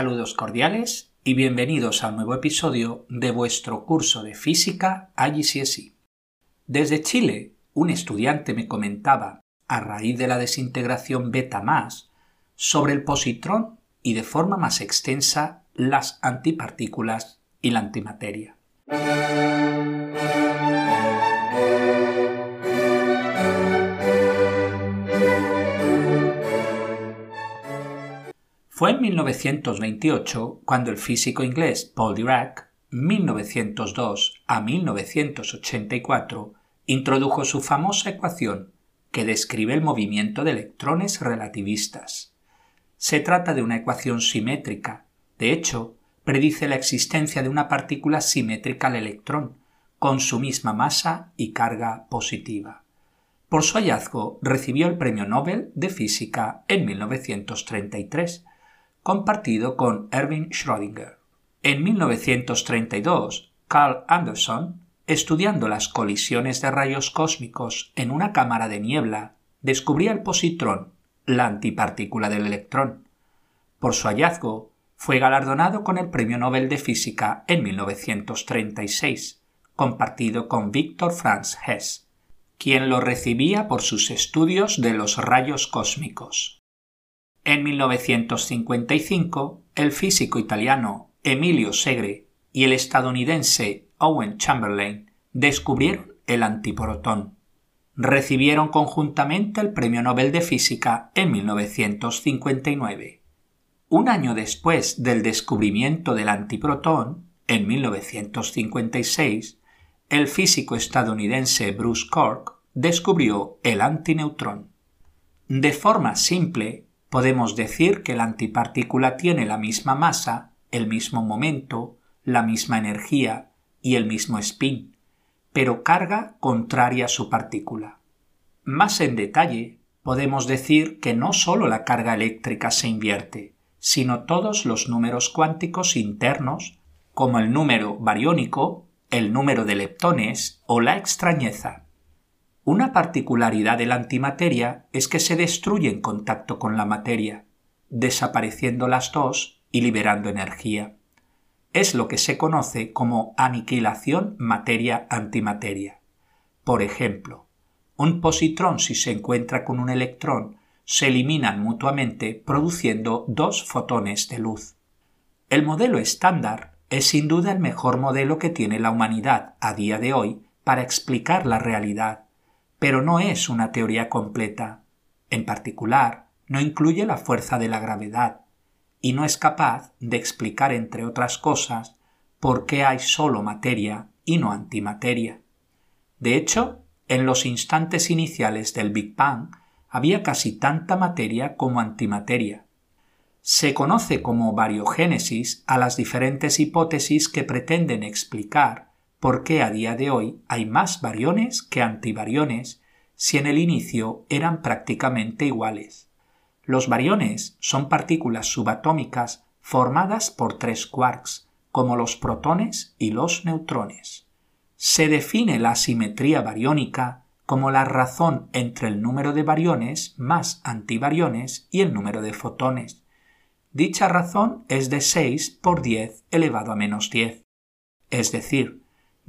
Saludos cordiales y bienvenidos a un nuevo episodio de vuestro curso de física IGCSE. Desde Chile, un estudiante me comentaba, a raíz de la desintegración beta más, sobre el positrón y de forma más extensa las antipartículas y la antimateria. Fue en 1928 cuando el físico inglés Paul Dirac, 1902 a 1984, introdujo su famosa ecuación que describe el movimiento de electrones relativistas. Se trata de una ecuación simétrica. De hecho, predice la existencia de una partícula simétrica al electrón, con su misma masa y carga positiva. Por su hallazgo recibió el Premio Nobel de Física en 1933 compartido con Erwin Schrödinger. En 1932, Carl Anderson, estudiando las colisiones de rayos cósmicos en una cámara de niebla, descubría el positrón, la antipartícula del electrón. Por su hallazgo, fue galardonado con el Premio Nobel de Física en 1936, compartido con Victor Franz Hess, quien lo recibía por sus estudios de los rayos cósmicos. En 1955, el físico italiano Emilio Segre y el estadounidense Owen Chamberlain descubrieron el antiprotón. Recibieron conjuntamente el Premio Nobel de Física en 1959. Un año después del descubrimiento del antiprotón, en 1956, el físico estadounidense Bruce Cork descubrió el antineutrón. De forma simple, podemos decir que la antipartícula tiene la misma masa, el mismo momento, la misma energía y el mismo spin, pero carga contraria a su partícula. Más en detalle, podemos decir que no solo la carga eléctrica se invierte, sino todos los números cuánticos internos, como el número bariónico, el número de leptones o la extrañeza. Una particularidad de la antimateria es que se destruye en contacto con la materia, desapareciendo las dos y liberando energía. Es lo que se conoce como aniquilación materia-antimateria. Por ejemplo, un positrón si se encuentra con un electrón se eliminan mutuamente produciendo dos fotones de luz. El modelo estándar es sin duda el mejor modelo que tiene la humanidad a día de hoy para explicar la realidad pero no es una teoría completa. En particular, no incluye la fuerza de la gravedad y no es capaz de explicar, entre otras cosas, por qué hay solo materia y no antimateria. De hecho, en los instantes iniciales del Big Bang había casi tanta materia como antimateria. Se conoce como variogénesis a las diferentes hipótesis que pretenden explicar por qué a día de hoy hay más variones que antivariones si en el inicio eran prácticamente iguales. Los variones son partículas subatómicas formadas por tres quarks, como los protones y los neutrones. Se define la simetría bariónica como la razón entre el número de variones más antivariones y el número de fotones. Dicha razón es de 6 por 10 elevado a menos 10. Es decir,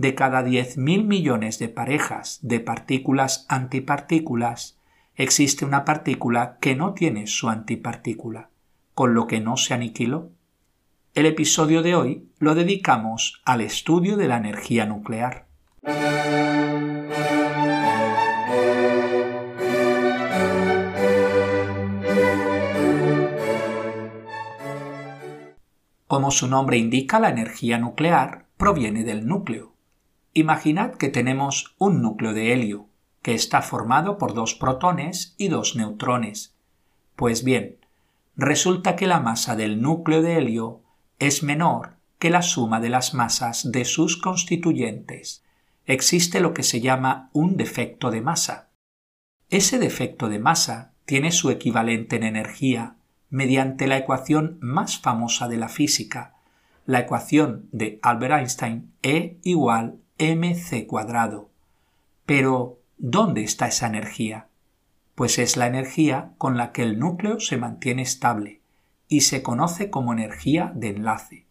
de cada 10.000 millones de parejas de partículas antipartículas, existe una partícula que no tiene su antipartícula, con lo que no se aniquiló. El episodio de hoy lo dedicamos al estudio de la energía nuclear. Como su nombre indica, la energía nuclear proviene del núcleo. Imaginad que tenemos un núcleo de helio, que está formado por dos protones y dos neutrones. Pues bien, resulta que la masa del núcleo de helio es menor que la suma de las masas de sus constituyentes. Existe lo que se llama un defecto de masa. Ese defecto de masa tiene su equivalente en energía mediante la ecuación más famosa de la física, la ecuación de Albert Einstein E igual mc cuadrado. Pero, ¿dónde está esa energía? Pues es la energía con la que el núcleo se mantiene estable y se conoce como energía de enlace.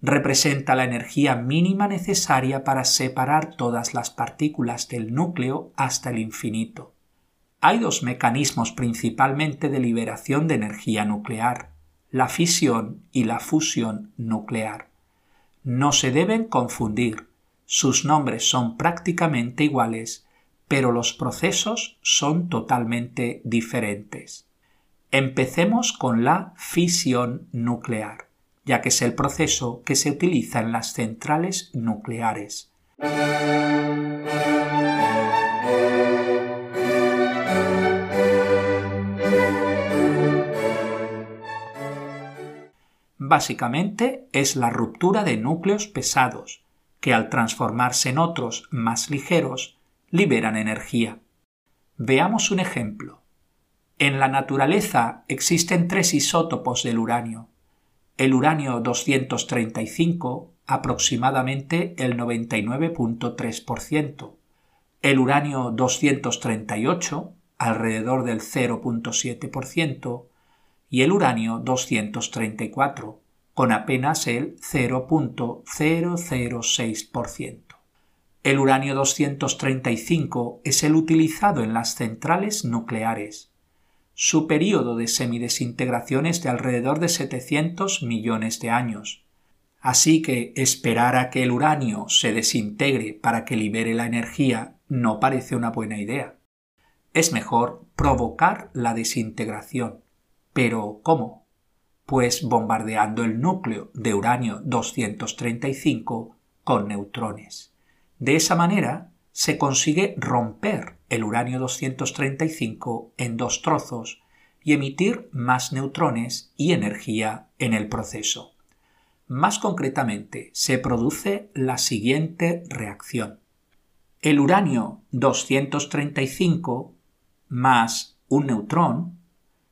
Representa la energía mínima necesaria para separar todas las partículas del núcleo hasta el infinito. Hay dos mecanismos principalmente de liberación de energía nuclear, la fisión y la fusión nuclear. No se deben confundir, sus nombres son prácticamente iguales, pero los procesos son totalmente diferentes. Empecemos con la fisión nuclear, ya que es el proceso que se utiliza en las centrales nucleares. Básicamente es la ruptura de núcleos pesados, que al transformarse en otros más ligeros liberan energía. Veamos un ejemplo. En la naturaleza existen tres isótopos del uranio. El uranio 235, aproximadamente el 99.3%. El uranio 238, alrededor del 0.7%. Y el uranio 234, con apenas el 0.006%. El uranio 235 es el utilizado en las centrales nucleares su período de semidesintegración es de alrededor de 700 millones de años. Así que esperar a que el uranio se desintegre para que libere la energía no parece una buena idea. Es mejor provocar la desintegración. Pero ¿cómo? Pues bombardeando el núcleo de uranio 235 con neutrones. De esa manera se consigue romper el uranio 235 en dos trozos y emitir más neutrones y energía en el proceso. Más concretamente, se produce la siguiente reacción. El uranio 235 más un neutrón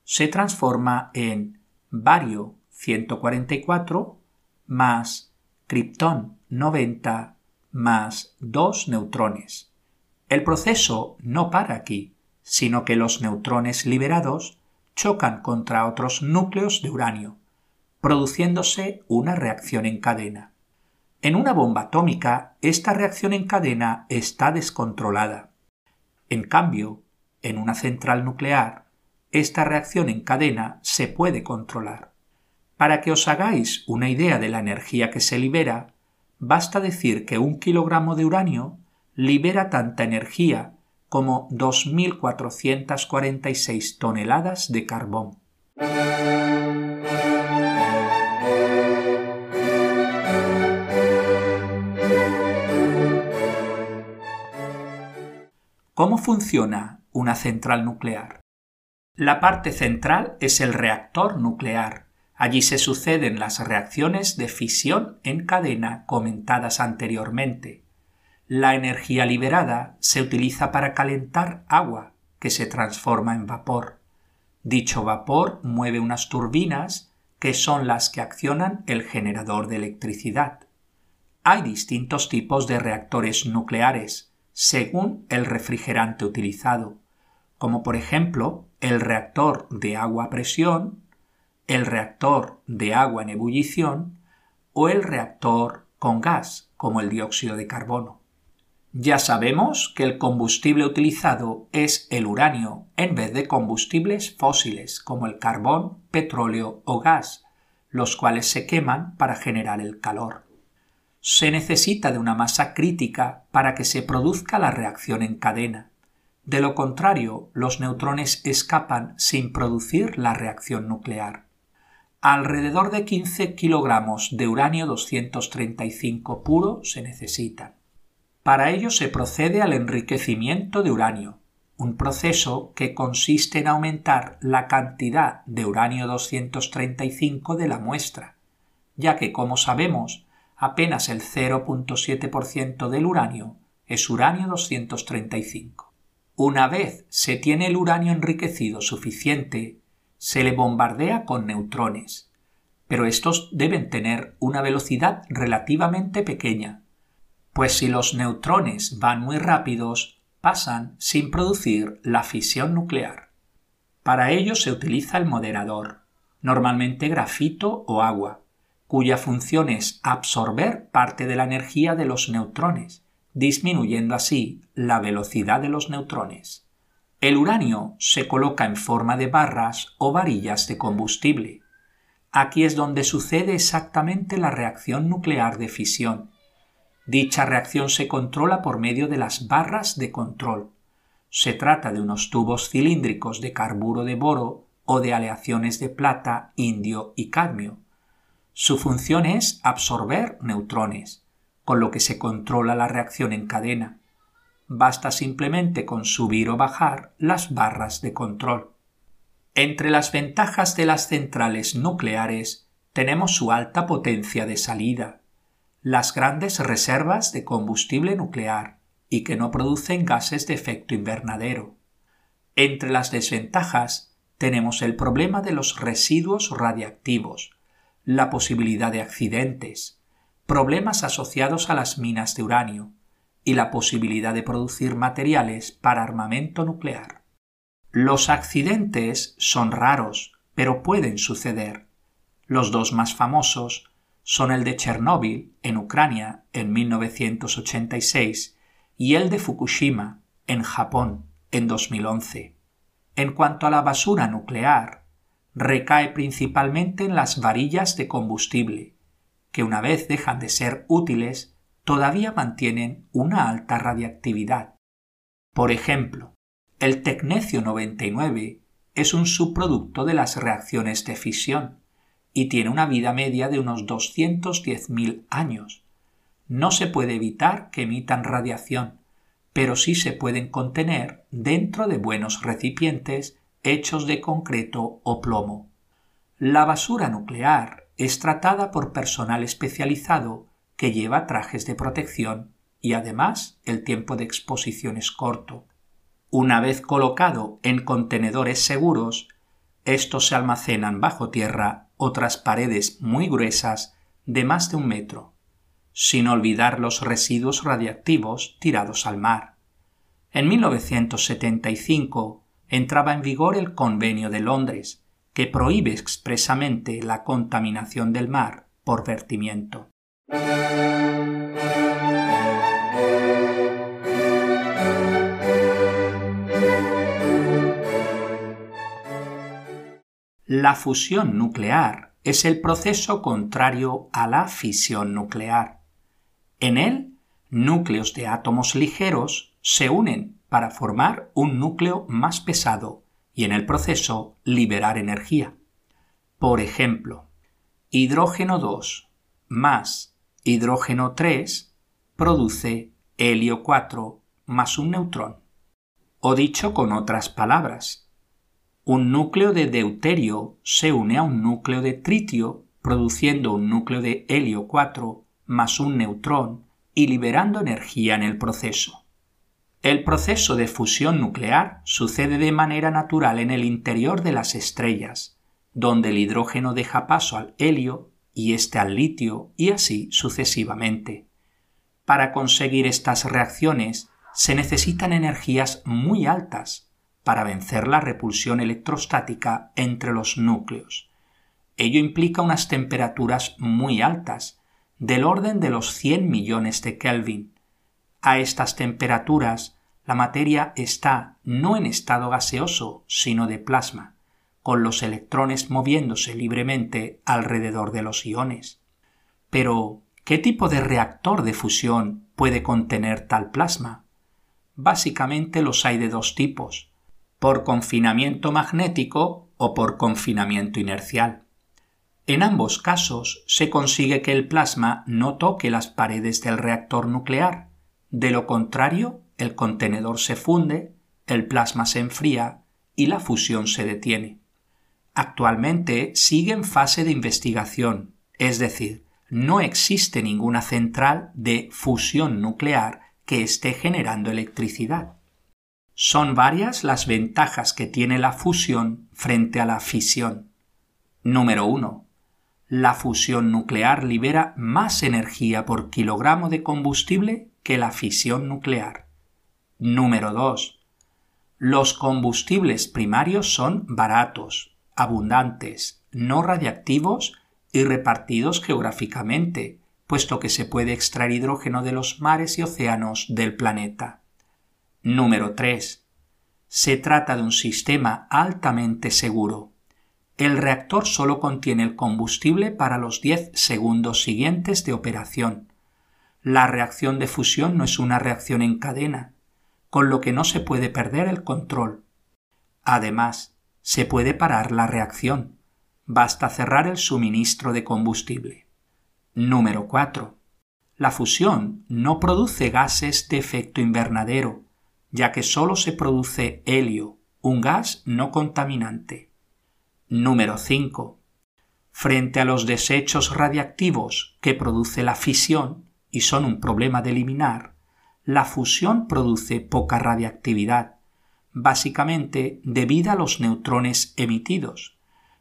se transforma en bario 144 más criptón 90 más dos neutrones. El proceso no para aquí, sino que los neutrones liberados chocan contra otros núcleos de uranio, produciéndose una reacción en cadena. En una bomba atómica, esta reacción en cadena está descontrolada. En cambio, en una central nuclear, esta reacción en cadena se puede controlar. Para que os hagáis una idea de la energía que se libera, basta decir que un kilogramo de uranio libera tanta energía como 2.446 toneladas de carbón. ¿Cómo funciona una central nuclear? La parte central es el reactor nuclear, Allí se suceden las reacciones de fisión en cadena comentadas anteriormente. La energía liberada se utiliza para calentar agua, que se transforma en vapor. Dicho vapor mueve unas turbinas que son las que accionan el generador de electricidad. Hay distintos tipos de reactores nucleares, según el refrigerante utilizado, como por ejemplo el reactor de agua a presión, el reactor de agua en ebullición o el reactor con gas, como el dióxido de carbono. Ya sabemos que el combustible utilizado es el uranio en vez de combustibles fósiles como el carbón, petróleo o gas, los cuales se queman para generar el calor. Se necesita de una masa crítica para que se produzca la reacción en cadena. De lo contrario, los neutrones escapan sin producir la reacción nuclear alrededor de 15 kilogramos de uranio 235 puro se necesitan. Para ello se procede al enriquecimiento de uranio, un proceso que consiste en aumentar la cantidad de uranio 235 de la muestra, ya que, como sabemos, apenas el 0.7% del uranio es uranio 235. Una vez se tiene el uranio enriquecido suficiente se le bombardea con neutrones, pero estos deben tener una velocidad relativamente pequeña, pues si los neutrones van muy rápidos, pasan sin producir la fisión nuclear. Para ello se utiliza el moderador, normalmente grafito o agua, cuya función es absorber parte de la energía de los neutrones, disminuyendo así la velocidad de los neutrones. El uranio se coloca en forma de barras o varillas de combustible. Aquí es donde sucede exactamente la reacción nuclear de fisión. Dicha reacción se controla por medio de las barras de control. Se trata de unos tubos cilíndricos de carburo de boro o de aleaciones de plata, indio y cadmio. Su función es absorber neutrones, con lo que se controla la reacción en cadena. Basta simplemente con subir o bajar las barras de control. Entre las ventajas de las centrales nucleares tenemos su alta potencia de salida, las grandes reservas de combustible nuclear y que no producen gases de efecto invernadero. Entre las desventajas tenemos el problema de los residuos radiactivos, la posibilidad de accidentes, problemas asociados a las minas de uranio y la posibilidad de producir materiales para armamento nuclear. Los accidentes son raros, pero pueden suceder. Los dos más famosos son el de Chernóbil, en Ucrania, en 1986, y el de Fukushima, en Japón, en 2011. En cuanto a la basura nuclear, recae principalmente en las varillas de combustible, que una vez dejan de ser útiles, todavía mantienen una alta radiactividad. Por ejemplo, el tecnecio 99 es un subproducto de las reacciones de fisión y tiene una vida media de unos 210.000 años. No se puede evitar que emitan radiación, pero sí se pueden contener dentro de buenos recipientes hechos de concreto o plomo. La basura nuclear es tratada por personal especializado que lleva trajes de protección y además el tiempo de exposición es corto. Una vez colocado en contenedores seguros, estos se almacenan bajo tierra o tras paredes muy gruesas de más de un metro sin olvidar los residuos radiactivos tirados al mar. En 1975 entraba en vigor el Convenio de Londres, que prohíbe expresamente la contaminación del mar por vertimiento. La fusión nuclear es el proceso contrario a la fisión nuclear. En él, núcleos de átomos ligeros se unen para formar un núcleo más pesado y en el proceso liberar energía. Por ejemplo, hidrógeno 2 más hidrógeno 3 produce helio 4 más un neutrón. O dicho con otras palabras, un núcleo de deuterio se une a un núcleo de tritio produciendo un núcleo de helio 4 más un neutrón y liberando energía en el proceso. El proceso de fusión nuclear sucede de manera natural en el interior de las estrellas, donde el hidrógeno deja paso al helio y éste al litio y así sucesivamente. Para conseguir estas reacciones se necesitan energías muy altas para vencer la repulsión electrostática entre los núcleos. Ello implica unas temperaturas muy altas, del orden de los 100 millones de Kelvin. A estas temperaturas, la materia está no en estado gaseoso, sino de plasma, con los electrones moviéndose libremente alrededor de los iones. Pero, ¿qué tipo de reactor de fusión puede contener tal plasma? Básicamente los hay de dos tipos, por confinamiento magnético o por confinamiento inercial. En ambos casos se consigue que el plasma no toque las paredes del reactor nuclear. De lo contrario, el contenedor se funde, el plasma se enfría y la fusión se detiene. Actualmente sigue en fase de investigación, es decir, no existe ninguna central de fusión nuclear que esté generando electricidad. Son varias las ventajas que tiene la fusión frente a la fisión. Número 1 la fusión nuclear libera más energía por kilogramo de combustible que la fisión nuclear. Número 2. Los combustibles primarios son baratos, abundantes, no radiactivos y repartidos geográficamente, puesto que se puede extraer hidrógeno de los mares y océanos del planeta. Número 3. Se trata de un sistema altamente seguro. El reactor solo contiene el combustible para los 10 segundos siguientes de operación. La reacción de fusión no es una reacción en cadena, con lo que no se puede perder el control. Además, se puede parar la reacción. Basta cerrar el suministro de combustible. Número 4. La fusión no produce gases de efecto invernadero, ya que solo se produce helio, un gas no contaminante. Número 5. Frente a los desechos radiactivos que produce la fisión y son un problema de eliminar, la fusión produce poca radiactividad, básicamente debido a los neutrones emitidos,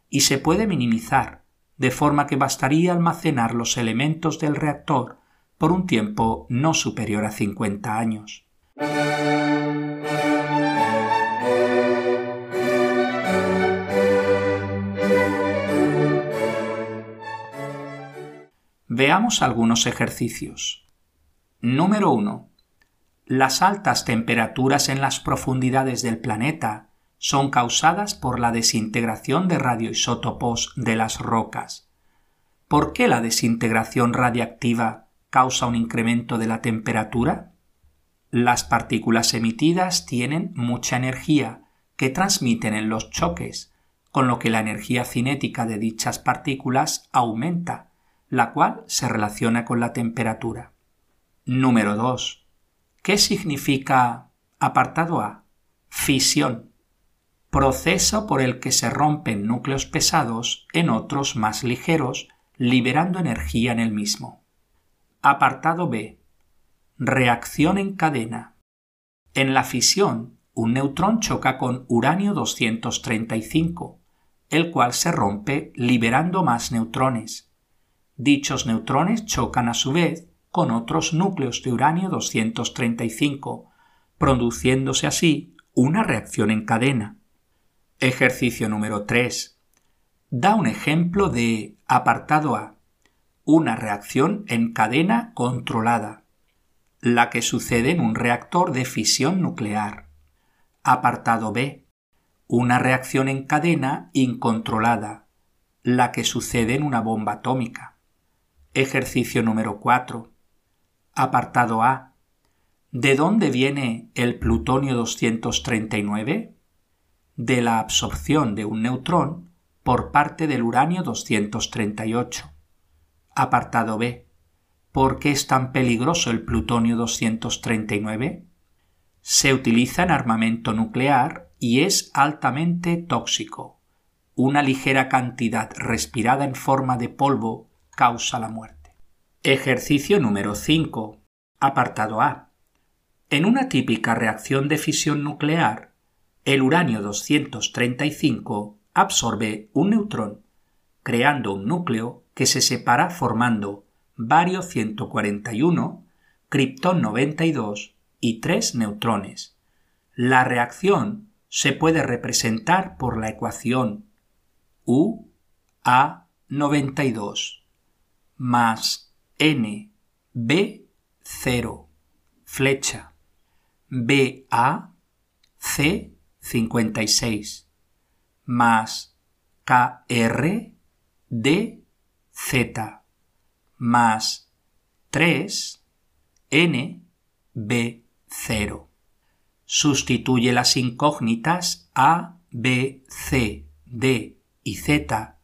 y se puede minimizar, de forma que bastaría almacenar los elementos del reactor por un tiempo no superior a 50 años. Veamos algunos ejercicios. Número 1. Las altas temperaturas en las profundidades del planeta son causadas por la desintegración de radioisótopos de las rocas. ¿Por qué la desintegración radiactiva causa un incremento de la temperatura? Las partículas emitidas tienen mucha energía que transmiten en los choques, con lo que la energía cinética de dichas partículas aumenta, la cual se relaciona con la temperatura. Número 2. ¿Qué significa apartado A? Fisión. Proceso por el que se rompen núcleos pesados en otros más ligeros, liberando energía en el mismo. Apartado B Reacción en cadena. En la fisión, un neutrón choca con uranio 235, el cual se rompe liberando más neutrones. Dichos neutrones chocan a su vez con otros núcleos de uranio 235, produciéndose así una reacción en cadena. Ejercicio número 3. Da un ejemplo de apartado A. Una reacción en cadena controlada la que sucede en un reactor de fisión nuclear. Apartado B. Una reacción en cadena incontrolada, la que sucede en una bomba atómica. Ejercicio número 4. Apartado A. ¿De dónde viene el plutonio 239? De la absorción de un neutrón por parte del uranio 238. Apartado B ¿Por qué es tan peligroso el plutonio 239? Se utiliza en armamento nuclear y es altamente tóxico. Una ligera cantidad respirada en forma de polvo causa la muerte. Ejercicio número 5. Apartado A. En una típica reacción de fisión nuclear, el uranio 235 absorbe un neutrón, creando un núcleo que se separa formando bario 141, criptón 92 y tres neutrones. La reacción se puede representar por la ecuación U A 92 más N B 0 flecha B A C 56 más K R D Z más 3 n b 0. Sustituye las incógnitas a, b, c, d y z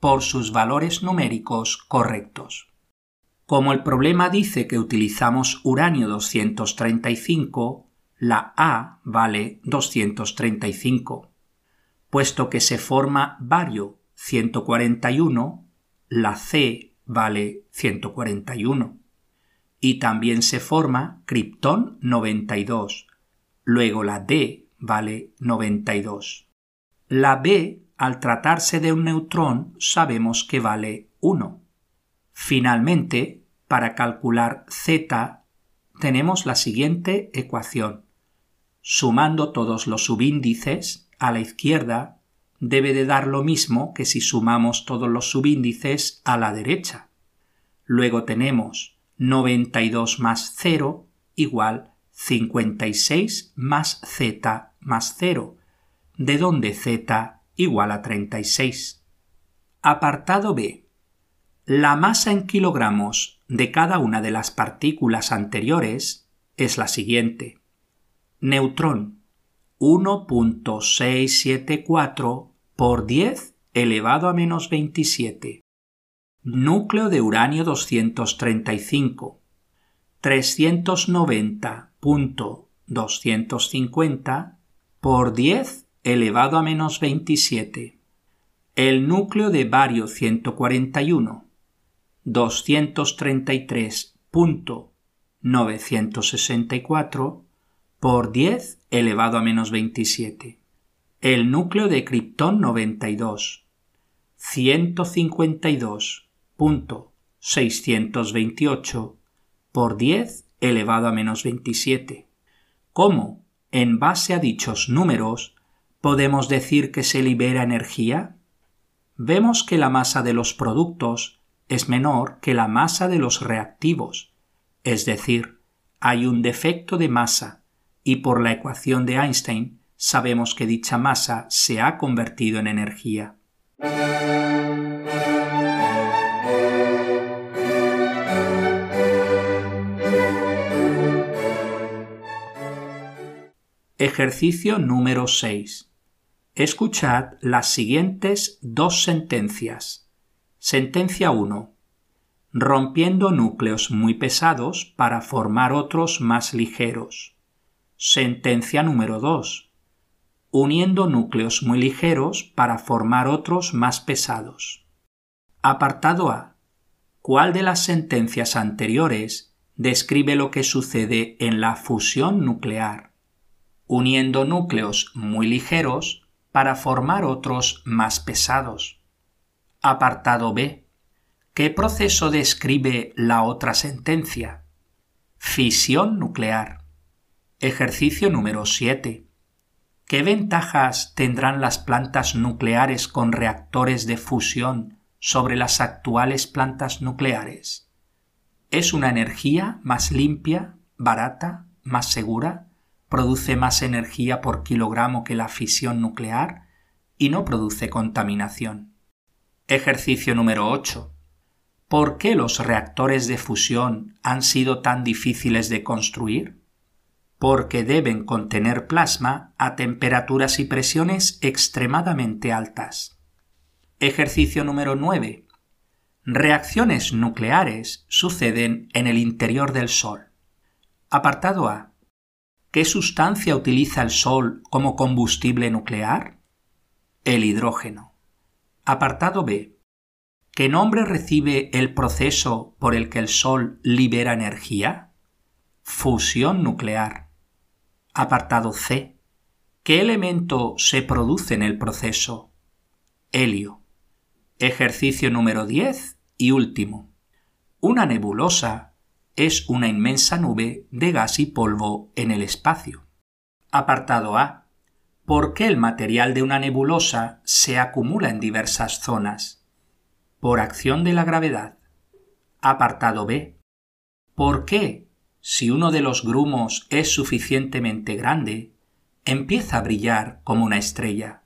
por sus valores numéricos correctos. Como el problema dice que utilizamos uranio 235, la A vale 235. Puesto que se forma bario 141, la C vale 141. Y también se forma criptón 92. Luego la D vale 92. La B, al tratarse de un neutrón, sabemos que vale 1. Finalmente, para calcular Z, tenemos la siguiente ecuación. Sumando todos los subíndices, a la izquierda debe de dar lo mismo que si sumamos todos los subíndices a la derecha. Luego tenemos 92 más 0 igual 56 más z más 0, de donde z igual a 36. Apartado B. La masa en kilogramos de cada una de las partículas anteriores es la siguiente. Neutrón 1.674 por 10 elevado a menos 27. Núcleo de uranio 235 390.250 por 10 elevado a menos 27. El núcleo de bario 141 233.964 por 10 elevado a menos 27. El núcleo de Krypton 92 152.628 por 10 elevado a menos 27. ¿Cómo, en base a dichos números, podemos decir que se libera energía? Vemos que la masa de los productos es menor que la masa de los reactivos, es decir, hay un defecto de masa y por la ecuación de Einstein sabemos que dicha masa se ha convertido en energía. Ejercicio número 6. Escuchad las siguientes dos sentencias. Sentencia 1. Rompiendo núcleos muy pesados para formar otros más ligeros. Sentencia número 2. Uniendo núcleos muy ligeros para formar otros más pesados. Apartado A. ¿Cuál de las sentencias anteriores describe lo que sucede en la fusión nuclear? uniendo núcleos muy ligeros para formar otros más pesados. Apartado B. ¿Qué proceso describe la otra sentencia? Fisión nuclear. Ejercicio número 7. ¿Qué ventajas tendrán las plantas nucleares con reactores de fusión sobre las actuales plantas nucleares? ¿Es una energía más limpia, barata, más segura? Produce más energía por kilogramo que la fisión nuclear y no produce contaminación. Ejercicio número 8. ¿Por qué los reactores de fusión han sido tan difíciles de construir? Porque deben contener plasma a temperaturas y presiones extremadamente altas. Ejercicio número 9. Reacciones nucleares suceden en el interior del Sol. Apartado A. ¿Qué sustancia utiliza el Sol como combustible nuclear? El hidrógeno. Apartado B. ¿Qué nombre recibe el proceso por el que el Sol libera energía? Fusión nuclear. Apartado C. ¿Qué elemento se produce en el proceso? Helio. Ejercicio número 10 y último. Una nebulosa es una inmensa nube de gas y polvo en el espacio. Apartado A. ¿Por qué el material de una nebulosa se acumula en diversas zonas? Por acción de la gravedad. Apartado B. ¿Por qué, si uno de los grumos es suficientemente grande, empieza a brillar como una estrella?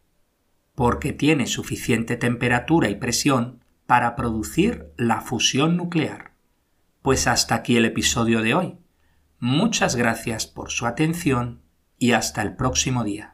Porque tiene suficiente temperatura y presión para producir la fusión nuclear. Pues hasta aquí el episodio de hoy. Muchas gracias por su atención y hasta el próximo día.